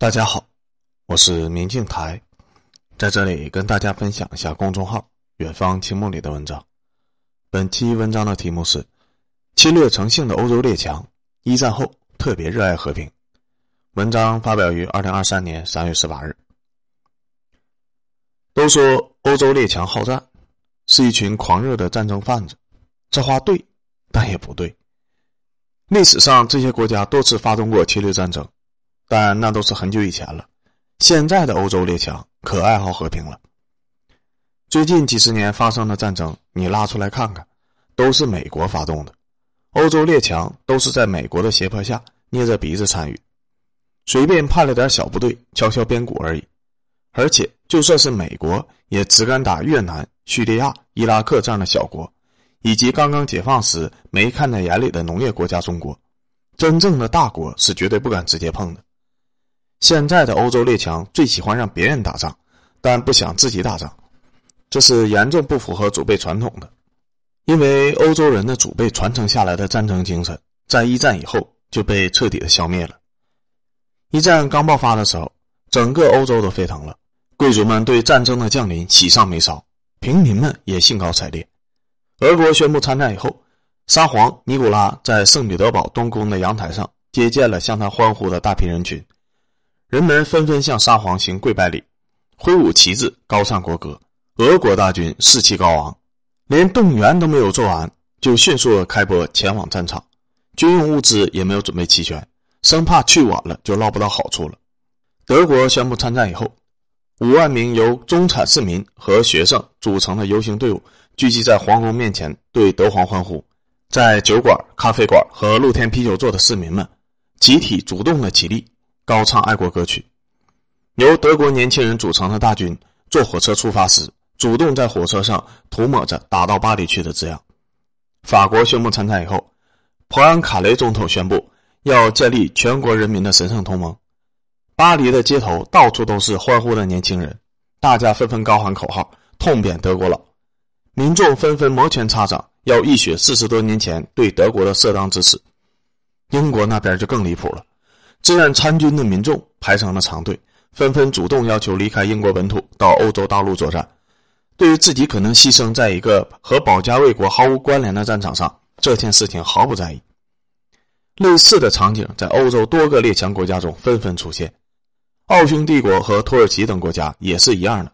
大家好，我是明镜台，在这里跟大家分享一下公众号“远方青梦”里的文章。本期文章的题目是“侵略成性的欧洲列强，一战后特别热爱和平”。文章发表于二零二三年三月十八日。都说欧洲列强好战，是一群狂热的战争贩子，这话对，但也不对。历史上，这些国家多次发动过侵略战争，但那都是很久以前了。现在的欧洲列强可爱好和平了。最近几十年发生的战争，你拉出来看看，都是美国发动的。欧洲列强都是在美国的胁迫下捏着鼻子参与，随便派了点小部队敲敲边鼓而已。而且，就算是美国，也只敢打越南、叙利亚、伊拉克这样的小国。以及刚刚解放时没看在眼里的农业国家中国，真正的大国是绝对不敢直接碰的。现在的欧洲列强最喜欢让别人打仗，但不想自己打仗，这是严重不符合祖辈传统的。因为欧洲人的祖辈传承下来的战争精神，在一战以后就被彻底的消灭了。一战刚爆发的时候，整个欧洲都沸腾了，贵族们对战争的降临喜上眉梢，平民们也兴高采烈。俄国宣布参战以后，沙皇尼古拉在圣彼得堡东宫的阳台上接见了向他欢呼的大批人群，人们纷纷向沙皇行跪拜礼，挥舞旗帜，高唱国歌。俄国大军士气高昂，连动员都没有做完，就迅速开拨前往战场，军用物资也没有准备齐全，生怕去晚了就捞不到好处了。德国宣布参战以后，五万名由中产市民和学生组成的游行队伍。聚集在皇宫面前，对德皇欢呼。在酒馆、咖啡馆和露天啤酒座的市民们，集体主动的起立，高唱爱国歌曲。由德国年轻人组成的大军坐火车出发时，主动在火车上涂抹着“打到巴黎去”的字样。法国宣布参战以后，普安卡雷总统宣布要建立全国人民的神圣同盟。巴黎的街头到处都是欢呼的年轻人，大家纷纷高喊口号，痛扁德国佬。民众纷纷摩拳擦掌，要一雪四十多年前对德国的适当支持。英国那边就更离谱了，志愿参军的民众排成了长队，纷纷主动要求离开英国本土，到欧洲大陆作战。对于自己可能牺牲在一个和保家卫国毫无关联的战场上，这件事情毫不在意。类似的场景在欧洲多个列强国家中纷纷出现，奥匈帝国和土耳其等国家也是一样的，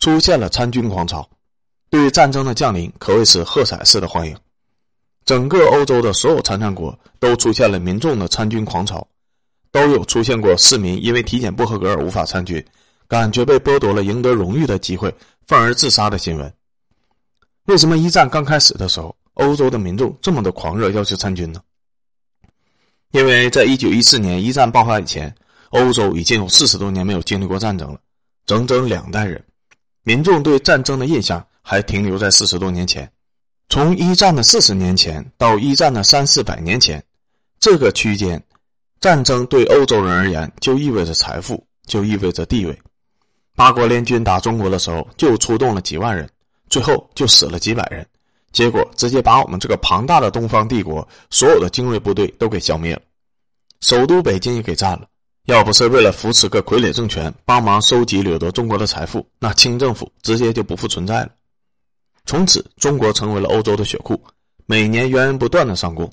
出现了参军狂潮。对于战争的降临可谓是喝彩式的欢迎，整个欧洲的所有参战国都出现了民众的参军狂潮，都有出现过市民因为体检不合格而无法参军，感觉被剥夺了赢得荣誉的机会，愤而自杀的新闻。为什么一战刚开始的时候，欧洲的民众这么的狂热要求参军呢？因为在一九一四年一战爆发以前，欧洲已经有四十多年没有经历过战争了，整整两代人，民众对战争的印象。还停留在四十多年前，从一战的四十年前到一战的三四百年前，这个区间，战争对欧洲人而言就意味着财富，就意味着地位。八国联军打中国的时候，就出动了几万人，最后就死了几百人，结果直接把我们这个庞大的东方帝国所有的精锐部队都给消灭了，首都北京也给占了。要不是为了扶持个傀儡政权，帮忙收集掠夺中国的财富，那清政府直接就不复存在了。从此，中国成为了欧洲的血库，每年源源不断的上供，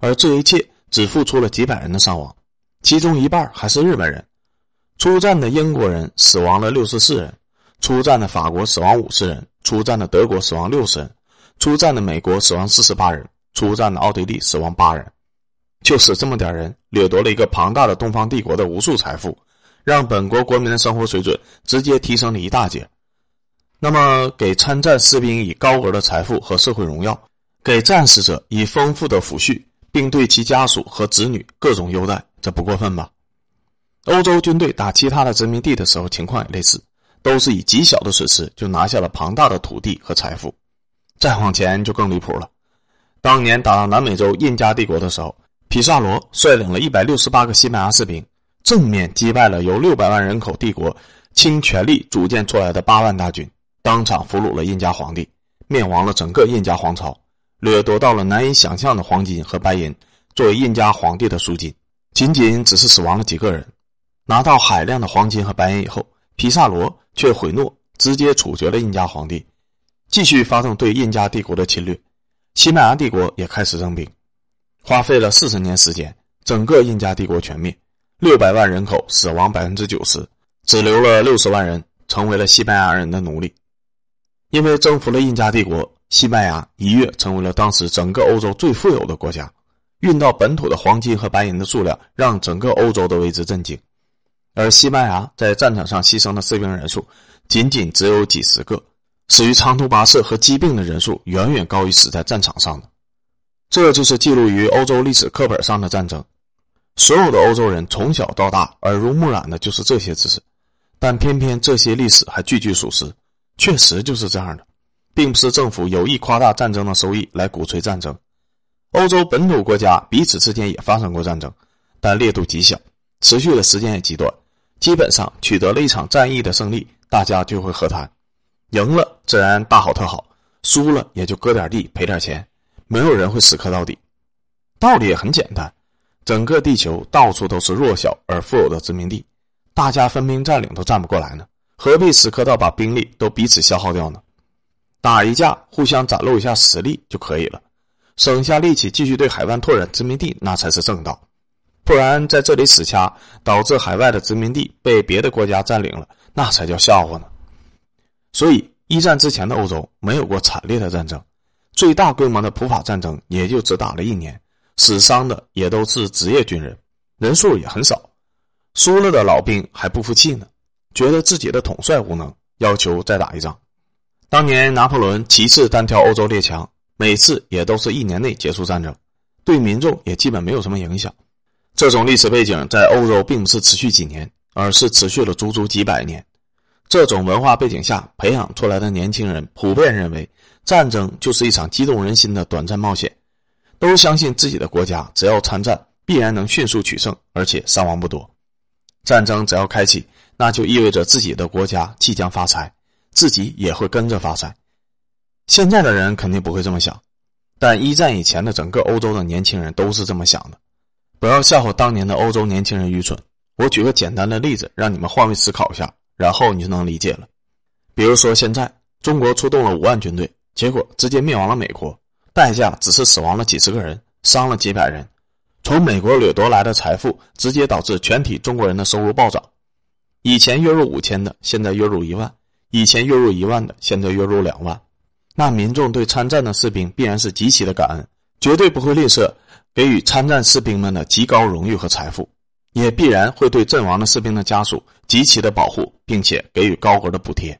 而这一切只付出了几百人的伤亡，其中一半还是日本人。出战的英国人死亡了六十四人，出战的法国死亡五十人，出战的德国死亡六十人，出战的美国死亡四十八人，出战的奥地利死亡八人，就是这么点人掠夺了一个庞大的东方帝国的无数财富，让本国国民的生活水准直接提升了一大截。那么，给参战士兵以高额的财富和社会荣耀，给战死者以丰富的抚恤，并对其家属和子女各种优待，这不过分吧？欧洲军队打其他的殖民地的时候，情况也类似，都是以极小的损失就拿下了庞大的土地和财富。再往前就更离谱了，当年打南美洲印加帝国的时候，皮萨罗率领了一百六十八个西班牙士兵，正面击败了由六百万人口帝国倾全力组建出来的八万大军。当场俘虏了印加皇帝，灭亡了整个印加皇朝，掠夺到了难以想象的黄金和白银，作为印加皇帝的赎金。仅仅只是死亡了几个人，拿到海量的黄金和白银以后，皮萨罗却悔诺，直接处决了印加皇帝，继续发动对印加帝国的侵略。西班牙帝国也开始征兵，花费了四十年时间，整个印加帝国全灭，六百万人口死亡百分之九十，只留了六十万人成为了西班牙人的奴隶。因为征服了印加帝国，西班牙一跃成为了当时整个欧洲最富有的国家，运到本土的黄金和白银的数量让整个欧洲都为之震惊。而西班牙在战场上牺牲的士兵人数仅仅只有几十个，死于长途跋涉和疾病的人数远远高于死在战场上的。这就是记录于欧洲历史课本上的战争。所有的欧洲人从小到大耳濡目染的就是这些知识，但偏偏这些历史还句句属实。确实就是这样的，并不是政府有意夸大战争的收益来鼓吹战争。欧洲本土国家彼此之间也发生过战争，但烈度极小，持续的时间也极短。基本上取得了一场战役的胜利，大家就会和谈，赢了自然大好特好，输了也就割点地赔点钱，没有人会死磕到底。道理也很简单，整个地球到处都是弱小而富有的殖民地，大家分兵占领都占不过来呢。何必死磕到把兵力都彼此消耗掉呢？打一架，互相展露一下实力就可以了，省下力气继续对海外拓展殖民地，那才是正道。不然在这里死掐，导致海外的殖民地被别的国家占领了，那才叫笑话呢。所以，一战之前的欧洲没有过惨烈的战争，最大规模的普法战争也就只打了一年，死伤的也都是职业军人，人数也很少，输了的老兵还不服气呢。觉得自己的统帅无能，要求再打一仗。当年拿破仑旗次单挑欧洲列强，每次也都是一年内结束战争，对民众也基本没有什么影响。这种历史背景在欧洲并不是持续几年，而是持续了足足几百年。这种文化背景下培养出来的年轻人，普遍认为战争就是一场激动人心的短暂冒险，都相信自己的国家只要参战，必然能迅速取胜，而且伤亡不多。战争只要开启。那就意味着自己的国家即将发财，自己也会跟着发财。现在的人肯定不会这么想，但一战以前的整个欧洲的年轻人都是这么想的。不要笑话当年的欧洲年轻人愚蠢。我举个简单的例子，让你们换位思考一下，然后你就能理解了。比如说，现在中国出动了五万军队，结果直接灭亡了美国，代价只是死亡了几十个人，伤了几百人。从美国掠夺来的财富，直接导致全体中国人的收入暴涨。以前月入五千的，现在月入一万；以前月入一万的，现在月入两万。那民众对参战的士兵必然是极其的感恩，绝对不会吝啬给予参战士兵们的极高荣誉和财富，也必然会对阵亡的士兵的家属极其的保护，并且给予高额的补贴。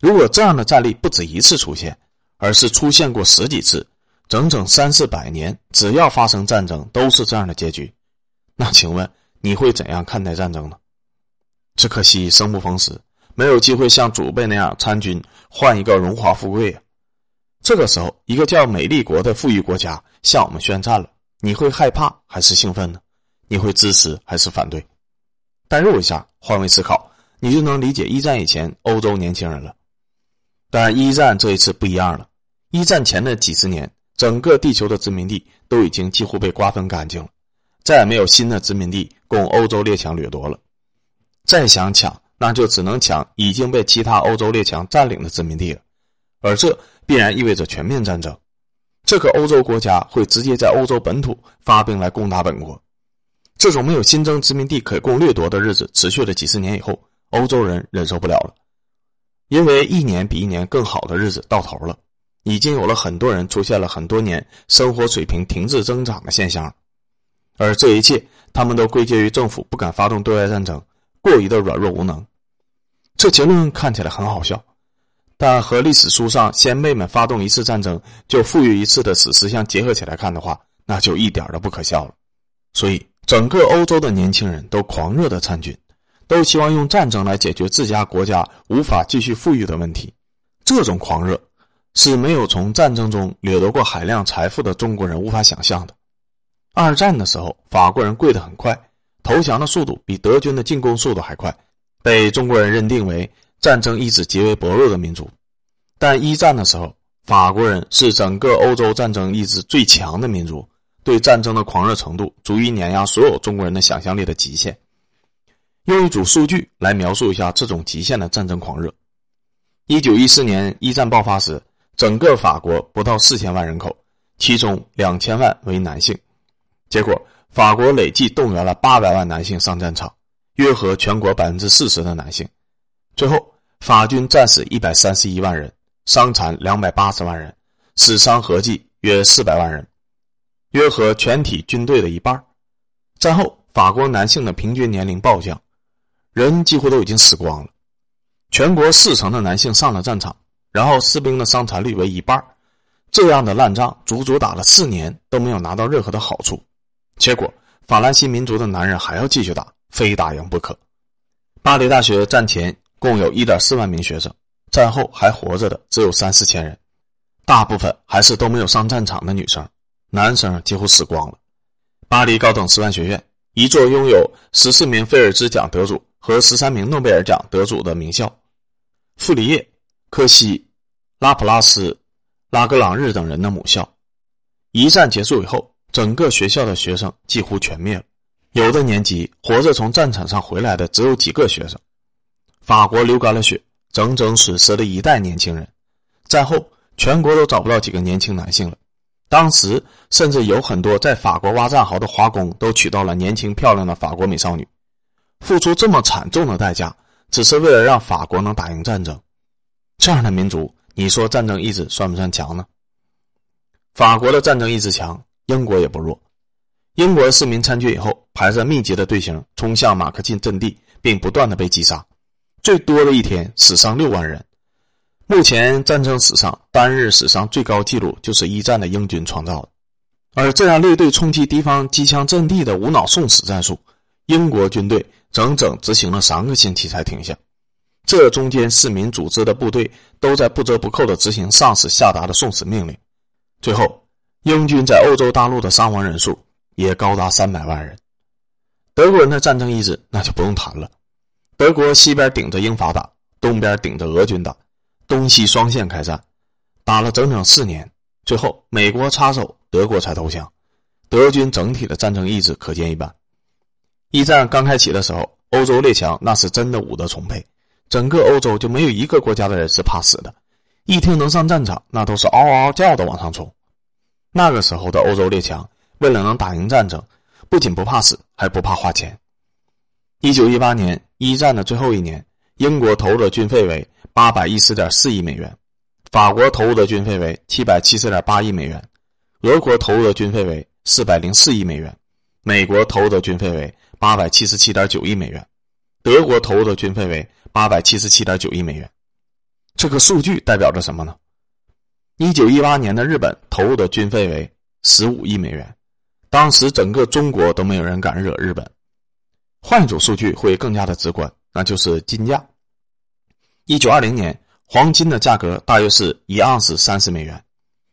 如果这样的战例不止一次出现，而是出现过十几次，整整三四百年，只要发生战争都是这样的结局，那请问你会怎样看待战争呢？只可惜生不逢时，没有机会像祖辈那样参军换一个荣华富贵啊！这个时候，一个叫美丽国的富裕国家向我们宣战了，你会害怕还是兴奋呢？你会支持还是反对？代入一下，换位思考，你就能理解一战以前欧洲年轻人了。但一战这一次不一样了，一战前的几十年，整个地球的殖民地都已经几乎被瓜分干净了，再也没有新的殖民地供欧洲列强掠夺了。再想抢，那就只能抢已经被其他欧洲列强占领的殖民地了，而这必然意味着全面战争。这个欧洲国家会直接在欧洲本土发兵来攻打本国。这种没有新增殖民地可供掠夺的日子持续了几十年以后，欧洲人忍受不了了，因为一年比一年更好的日子到头了，已经有了很多人出现了很多年生活水平停滞增长的现象，而这一切他们都归结于政府不敢发动对外战争。过于的软弱无能，这结论看起来很好笑，但和历史书上先辈们发动一次战争就富裕一次的史实相结合起来看的话，那就一点都不可笑了。所以，整个欧洲的年轻人都狂热的参军，都希望用战争来解决自家国家无法继续富裕的问题。这种狂热是没有从战争中掠夺过海量财富的中国人无法想象的。二战的时候，法国人跪得很快。投降的速度比德军的进攻速度还快，被中国人认定为战争意志极为薄弱的民族。但一战的时候，法国人是整个欧洲战争意志最强的民族，对战争的狂热程度足以碾压所有中国人的想象力的极限。用一组数据来描述一下这种极限的战争狂热。一九一四年一战爆发时，整个法国不到四千万人口，其中两千万为男性。结果，法国累计动员了八百万男性上战场，约合全国百分之四十的男性。最后，法军战死一百三十一万人，伤残两百八十万人，死伤合计约四百万人，约合全体军队的一半。战后，法国男性的平均年龄暴降，人几乎都已经死光了。全国四成的男性上了战场，然后士兵的伤残率为一半。这样的烂仗，足足打了四年都没有拿到任何的好处。结果，法兰西民族的男人还要继续打，非打赢不可。巴黎大学战前共有一点四万名学生，战后还活着的只有三四千人，大部分还是都没有上战场的女生，男生几乎死光了。巴黎高等师范学院，一座拥有十四名菲尔兹奖得主和十三名诺贝尔奖得主的名校，傅里叶、科西、拉普拉斯、拉格朗日等人的母校。一战结束以后。整个学校的学生几乎全灭了，有的年级活着从战场上回来的只有几个学生。法国流干了血，整整损失了一代年轻人。战后，全国都找不到几个年轻男性了。当时，甚至有很多在法国挖战壕的华工都娶到了年轻漂亮的法国美少女，付出这么惨重的代价，只是为了让法国能打赢战争。这样的民族，你说战争意志算不算强呢？法国的战争意志强。英国也不弱，英国市民参军以后，排着密集的队形冲向马克沁阵地，并不断的被击杀，最多的一天死伤六万人。目前战争史上单日死伤最高纪录就是一战的英军创造的。而这样列队冲击敌方机枪阵地的无脑送死战术，英国军队整整执行了三个星期才停下。这中间市民组织的部队都在不折不扣的执行上司下达的送死命令，最后。英军在欧洲大陆的伤亡人数也高达三百万人。德国人的战争意志那就不用谈了。德国西边顶着英法打，东边顶着俄军打，东西双线开战，打了整整四年，最后美国插手，德国才投降。德军整体的战争意志可见一斑。一战刚开启的时候，欧洲列强那是真的武德充沛，整个欧洲就没有一个国家的人是怕死的，一听能上战场，那都是嗷嗷叫的往上冲。那个时候的欧洲列强，为了能打赢战争，不仅不怕死，还不怕花钱。一九一八年一战的最后一年，英国投入的军费为八百一十点四亿美元，法国投入的军费为七百七十点八亿美元，俄国投入的军费为四百零四亿美元，美国投入的军费为八百七十七点九亿美元，德国投入的军费为八百七十七点九亿美元。这个数据代表着什么呢？一九一八年的日本投入的军费为十五亿美元，当时整个中国都没有人敢惹日本。换一组数据会更加的直观，那就是金价。一九二零年，黄金的价格大约是一盎司三十美元。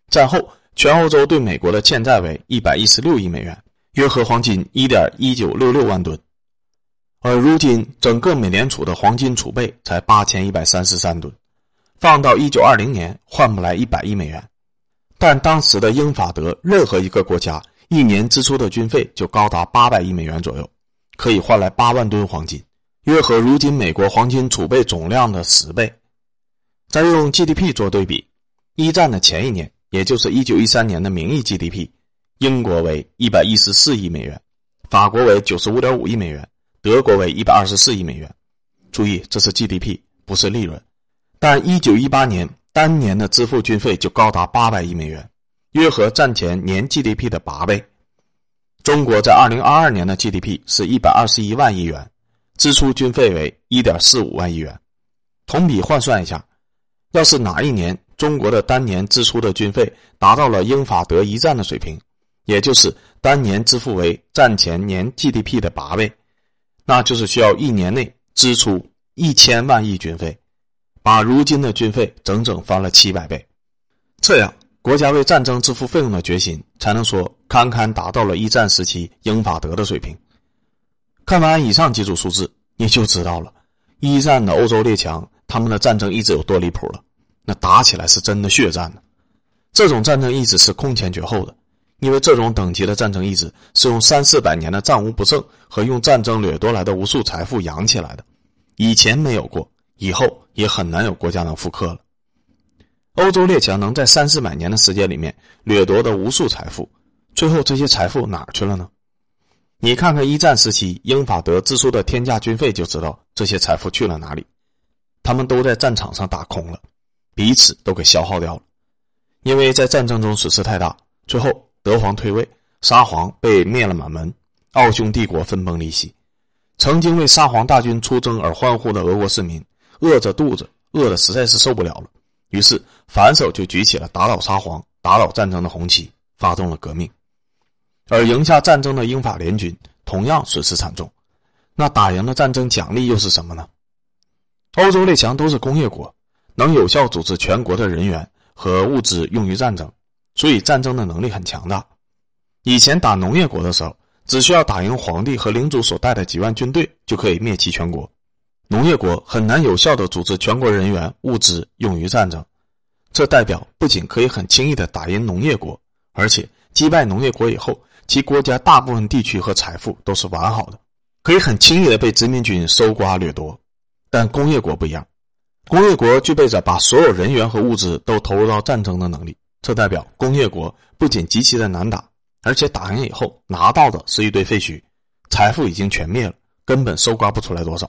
战后，全欧洲对美国的欠债为一百一十六亿美元，约合黄金一点一九六六万吨。而如今，整个美联储的黄金储备才八千一百三十三吨。放到一九二零年，换不来一百亿美元，但当时的英法德任何一个国家一年支出的军费就高达八百亿美元左右，可以换来八万吨黄金，约合如今美国黄金储备总量的十倍。再用 GDP 做对比，一战的前一年，也就是一九一三年的名义 GDP，英国为一百一十四亿美元，法国为九十五点五亿美元，德国为一百二十四亿美元。注意，这是 GDP，不是利润。但一九一八年单年的支付军费就高达八百亿美元，约合战前年 GDP 的八倍。中国在二零二二年的 GDP 是一百二十一万亿元，支出军费为一点四五万亿元。同比换算一下，要是哪一年中国的单年支出的军费达到了英法德一战的水平，也就是单年支付为战前年 GDP 的八倍，那就是需要一年内支出一千万亿军费。把如今的军费整整翻了七百倍，这样国家为战争支付费用的决心，才能说堪堪达到了一战时期英法德的水平。看完以上几组数字，你就知道了一战的欧洲列强他们的战争意志有多离谱了。那打起来是真的血战呢，这种战争意志是空前绝后的。因为这种等级的战争意志是用三四百年的战无不胜和用战争掠夺来的无数财富养起来的，以前没有过，以后也很难有国家能复刻了。欧洲列强能在三四百年的时间里面掠夺的无数财富，最后这些财富哪儿去了呢？你看看一战时期英法德支出的天价军费，就知道这些财富去了哪里。他们都在战场上打空了，彼此都给消耗掉了。因为在战争中损失太大，最后德皇退位，沙皇被灭了满门，奥匈帝国分崩离析。曾经为沙皇大军出征而欢呼的俄国市民，饿着肚子，饿的实在是受不了了，于是反手就举起了打倒沙皇、打倒战争的红旗，发动了革命。而赢下战争的英法联军同样损失惨重。那打赢的战争奖励又是什么呢？欧洲列强都是工业国，能有效组织全国的人员和物资用于战争，所以战争的能力很强大。以前打农业国的时候，只需要打赢皇帝和领主所带的几万军队，就可以灭其全国。农业国很难有效的组织全国人员、物资用于战争，这代表不仅可以很轻易的打赢农业国，而且击败农业国以后，其国家大部分地区和财富都是完好的，可以很轻易的被殖民军搜刮掠夺。但工业国不一样，工业国具备着把所有人员和物资都投入到战争的能力。这代表工业国不仅极其的难打，而且打赢以后拿到的是一堆废墟，财富已经全灭了，根本搜刮不出来多少。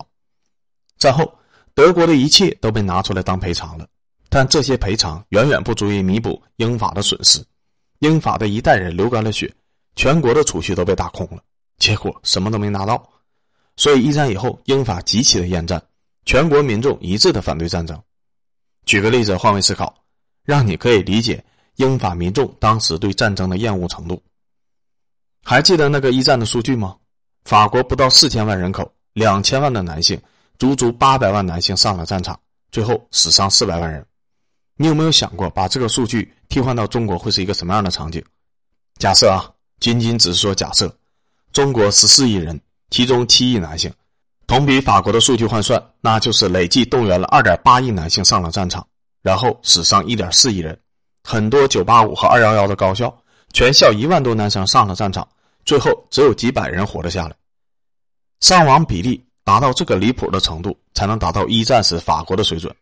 战后，德国的一切都被拿出来当赔偿了，但这些赔偿远远不足以弥补英法的损失。英法的一代人流干了血，全国的储蓄都被打空了，结果什么都没拿到。所以一战以后，英法极其的厌战。全国民众一致的反对战争。举个例子，换位思考，让你可以理解英法民众当时对战争的厌恶程度。还记得那个一战的数据吗？法国不到四千万人口，两千万的男性，足足八百万男性上了战场，最后死伤四百万人。你有没有想过，把这个数据替换到中国会是一个什么样的场景？假设啊，仅仅只是说假设，中国十四亿人，其中七亿男性。同比法国的数据换算，那就是累计动员了二点八亿男性上了战场，然后死伤一点四亿人。很多九八五和二幺幺的高校，全校一万多男生上了战场，最后只有几百人活了下来。伤亡比例达到这个离谱的程度，才能达到一战时法国的水准。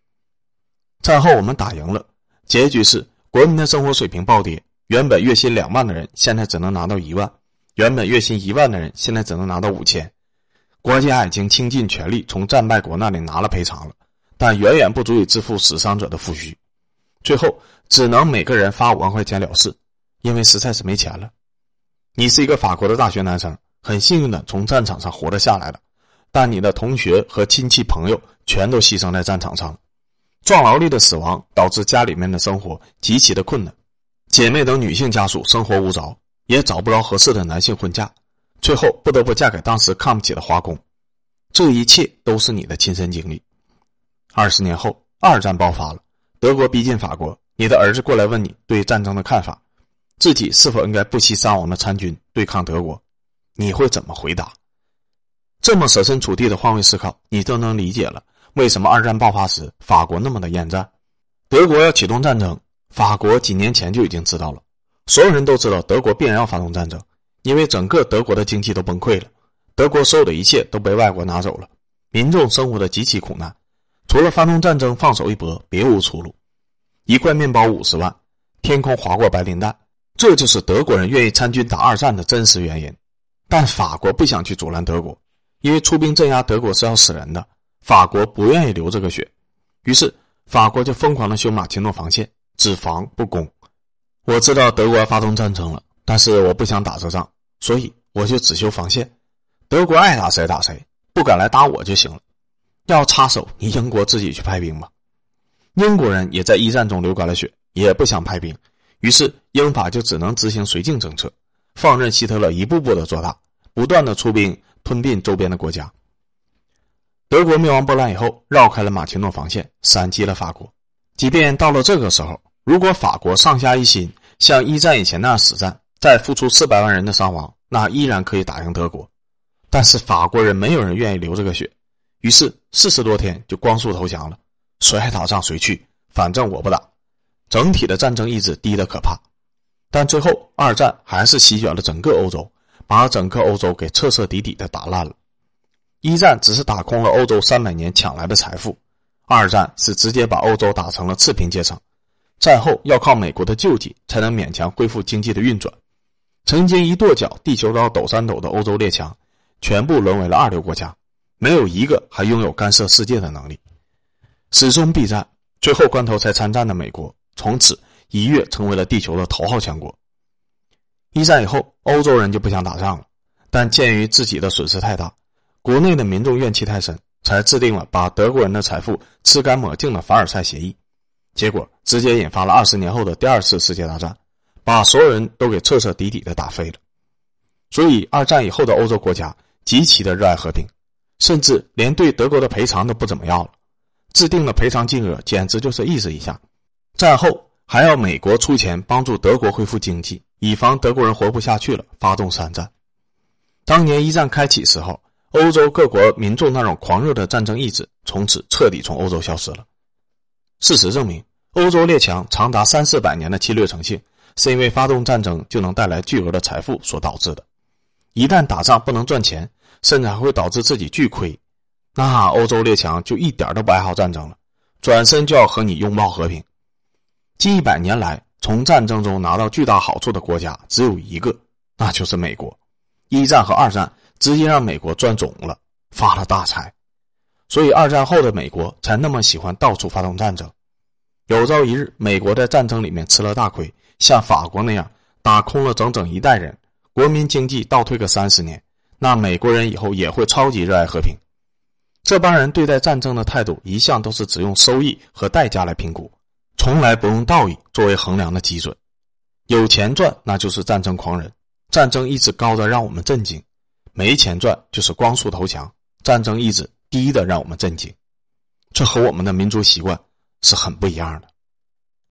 战后我们打赢了，结局是国民的生活水平暴跌，原本月薪两万的人现在只能拿到一万，原本月薪一万的人现在只能拿到五千。国家已经倾尽全力从战败国那里拿了赔偿了，但远远不足以支付死伤者的抚恤，最后只能每个人发五万块钱了事，因为实在是没钱了。你是一个法国的大学男生，很幸运的从战场上活着下来了，但你的同学和亲戚朋友全都牺牲在战场上，壮劳力的死亡导致家里面的生活极其的困难，姐妹等女性家属生活无着，也找不着合适的男性婚嫁。最后不得不嫁给当时看不起的华工，这一切都是你的亲身经历。二十年后，二战爆发了，德国逼近法国，你的儿子过来问你对战争的看法，自己是否应该不惜伤亡的参军对抗德国，你会怎么回答？这么设身处地的换位思考，你都能理解了为什么二战爆发时法国那么的厌战，德国要启动战争，法国几年前就已经知道了，所有人都知道德国必然要发动战争。因为整个德国的经济都崩溃了，德国所有的一切都被外国拿走了，民众生活的极其苦难，除了发动战争放手一搏，别无出路。一块面包五十万，天空划过白磷弹，这就是德国人愿意参军打二战的真实原因。但法国不想去阻拦德国，因为出兵镇压德国是要死人的，法国不愿意流这个血，于是法国就疯狂的修马奇诺防线，只防不攻。我知道德国发动战争了。但是我不想打这仗，所以我就只修防线。德国爱打谁打谁，不敢来打我就行了。要插手，你英国自己去派兵吧。英国人也在一战中流干了血，也不想派兵，于是英法就只能执行绥靖政策，放任希特勒一步步的做大，不断的出兵吞并周边的国家。德国灭亡波兰以后，绕开了马奇诺防线，闪击了法国。即便到了这个时候，如果法国上下一心，像一战以前那样死战。再付出四百万人的伤亡，那依然可以打赢德国，但是法国人没有人愿意流这个血，于是四十多天就光速投降了。谁爱打仗谁去，反正我不打。整体的战争意志低的可怕。但最后二战还是席卷了整个欧洲，把整个欧洲给彻彻底底的打烂了。一战只是打空了欧洲三百年抢来的财富，二战是直接把欧洲打成了次贫阶层。战后要靠美国的救济才能勉强恢复经济的运转。曾经一跺脚地球都要抖三抖的欧洲列强，全部沦为了二流国家，没有一个还拥有干涉世界的能力。始终避战，最后关头才参战的美国，从此。一跃成为了地球的头号强国。一战以后，欧洲人就不想打仗了，但鉴于自己的损失太大，国内的民众怨气太深，才制定了把德国人的财富吃干抹净的凡尔赛协议。结果直接引发了二十年后的第二次世界大战，把所有人都给彻彻底底的打飞了。所以，二战以后的欧洲国家极其的热爱和平，甚至连对德国的赔偿都不怎么要了，制定的赔偿金额简直就是意思一下。战后。还要美国出钱帮助德国恢复经济，以防德国人活不下去了，发动三战。当年一战开启时候，欧洲各国民众那种狂热的战争意志，从此彻底从欧洲消失了。事实证明，欧洲列强长达三四百年的侵略成性，是因为发动战争就能带来巨额的财富所导致的。一旦打仗不能赚钱，甚至还会导致自己巨亏，那欧洲列强就一点都不爱好战争了，转身就要和你拥抱和平。近一百年来，从战争中拿到巨大好处的国家只有一个，那就是美国。一战和二战直接让美国赚肿了，发了大财，所以二战后的美国才那么喜欢到处发动战争。有朝一日，美国在战争里面吃了大亏，像法国那样打空了整整一代人，国民经济倒退个三十年，那美国人以后也会超级热爱和平。这帮人对待战争的态度一向都是只用收益和代价来评估。从来不用道义作为衡量的基准，有钱赚那就是战争狂人，战争意志高的让我们震惊；没钱赚就是光速投降，战争意志低的让我们震惊。这和我们的民族习惯是很不一样的。